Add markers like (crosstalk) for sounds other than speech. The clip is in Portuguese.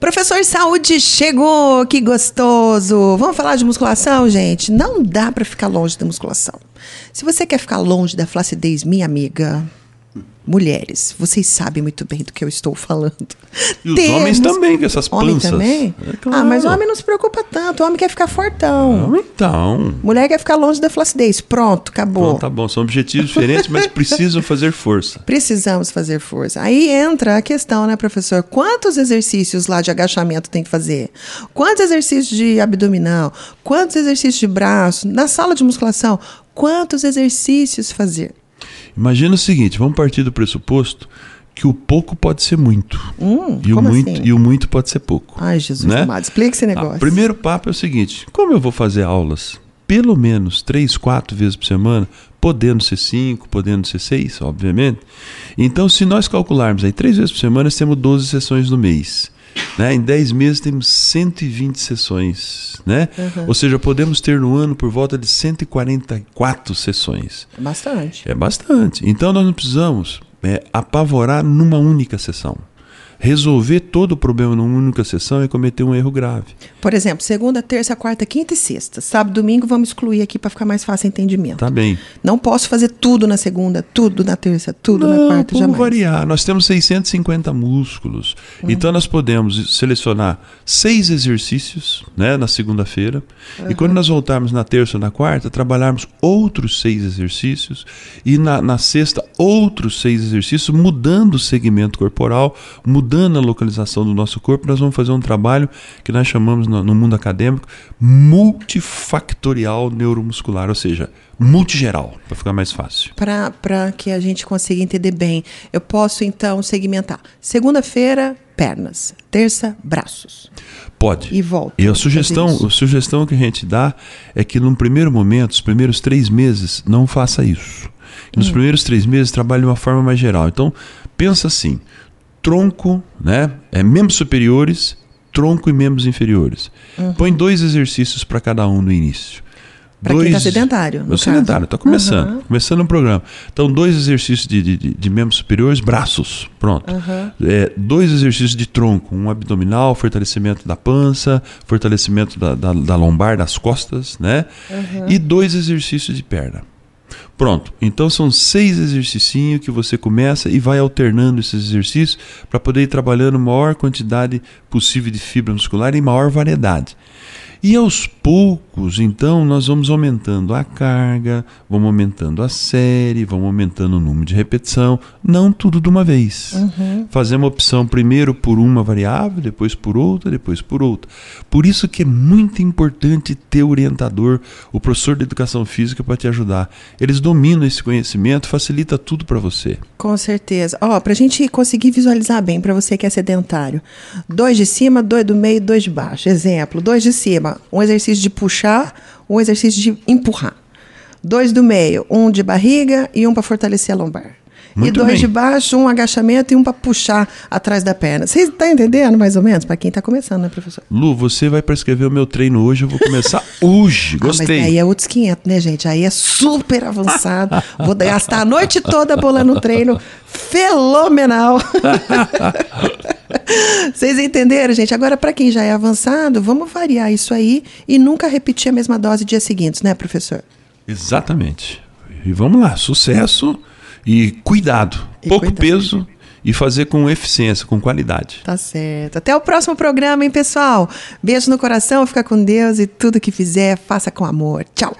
Professor Saúde chegou, que gostoso! Vamos falar de musculação, gente? Não dá para ficar longe da musculação. Se você quer ficar longe da flacidez, minha amiga, mulheres, vocês sabem muito bem do que eu estou falando. E os Temos... homens também, com essas panças. Homem também? É claro. Ah, mas o homem não se preocupa tanto. O homem quer ficar fortão. Ah, então. Mulher quer ficar longe da flacidez. Pronto, acabou. Pronto, tá bom. São objetivos diferentes, mas (laughs) precisam fazer força. Precisamos fazer força. Aí entra a questão, né, professor? Quantos exercícios lá de agachamento tem que fazer? Quantos exercícios de abdominal? Quantos exercícios de braço? Na sala de musculação, quantos exercícios fazer? Imagina o seguinte, vamos partir do pressuposto que o pouco pode ser muito. Hum, e, o muito assim? e o muito pode ser pouco. Ai, Jesus né? amado, explica esse negócio. O primeiro papo é o seguinte: como eu vou fazer aulas pelo menos três, quatro vezes por semana, podendo ser cinco, podendo ser seis, obviamente. Então, se nós calcularmos aí três vezes por semana, nós temos 12 sessões no mês. Né? Em 10 meses temos 120 sessões. Né? Uhum. Ou seja, podemos ter no ano por volta de 144 sessões. É bastante. É bastante. Então nós não precisamos é, apavorar numa única sessão. Resolver todo o problema numa única sessão é cometer um erro grave. Por exemplo, segunda, terça, quarta, quinta e sexta. Sábado, domingo, vamos excluir aqui para ficar mais fácil o entendimento. Tá bem. Não posso fazer tudo na segunda, tudo na terça, tudo não, na quarta, vamos jamais. variar. Nós temos 650 músculos. Uhum. Então nós podemos selecionar seis exercícios né, na segunda-feira. Uhum. E quando nós voltarmos na terça ou na quarta, trabalharmos outros seis exercícios. E na, na sexta, outros seis exercícios, mudando o segmento corporal, mudando a localização do nosso corpo. Nós vamos fazer um trabalho que nós chamamos no, no mundo acadêmico multifactorial neuromuscular, ou seja, multigeral, para ficar mais fácil. Para que a gente consiga entender bem, eu posso então segmentar. Segunda-feira, pernas. Terça, braços. Pode. E volta. E a sugestão, a sugestão que a gente dá é que num primeiro momento, os primeiros três meses, não faça isso. Nos hum. primeiros três meses, trabalhe de uma forma mais geral. Então, pensa assim: tronco, né? É, membros superiores, tronco e membros inferiores. Uhum. Põe dois exercícios para cada um no início. Para quem está sedentário. No sedentário, está começando. Uhum. Começando o programa. Então, dois exercícios de, de, de membros superiores, braços. Pronto. Uhum. É, dois exercícios de tronco, um abdominal, fortalecimento da pança, fortalecimento da, da, da lombar, das costas, né? E dois exercícios de perna. Pronto. Então são seis exercícios que você começa e vai alternando esses exercícios para poder ir trabalhando maior quantidade possível de fibra muscular e maior variedade. E aos poucos, então, nós vamos aumentando a carga, vamos aumentando a série, vamos aumentando o número de repetição, não tudo de uma vez. Uhum. Fazemos opção primeiro por uma variável, depois por outra, depois por outra. Por isso que é muito importante ter orientador, o professor de educação física para te ajudar. Eles dominam esse conhecimento, facilita tudo para você. Com certeza. Ó, para a gente conseguir visualizar bem, para você que é sedentário, dois de cima, dois do meio, dois de baixo. Exemplo, dois de cima um exercício de puxar, um exercício de empurrar. Dois do meio, um de barriga e um para fortalecer a lombar. Muito e dois bem. de baixo, um agachamento e um para puxar atrás da perna. Você está entendendo mais ou menos? Para quem está começando, né, professor? Lu, você vai prescrever o meu treino hoje, eu vou começar hoje. (laughs) Gostei. Ah, mas aí é outros 500, né, gente? Aí é super avançado. vou gastar a noite toda bolando um treino fenomenal. (laughs) Vocês entenderam, gente? Agora, para quem já é avançado, vamos variar isso aí e nunca repetir a mesma dose dias seguintes, né, professor? Exatamente. E vamos lá, sucesso e cuidado. E Pouco cuidado. peso e fazer com eficiência, com qualidade. Tá certo. Até o próximo programa, hein, pessoal? Beijo no coração, fica com Deus e tudo que fizer, faça com amor. Tchau.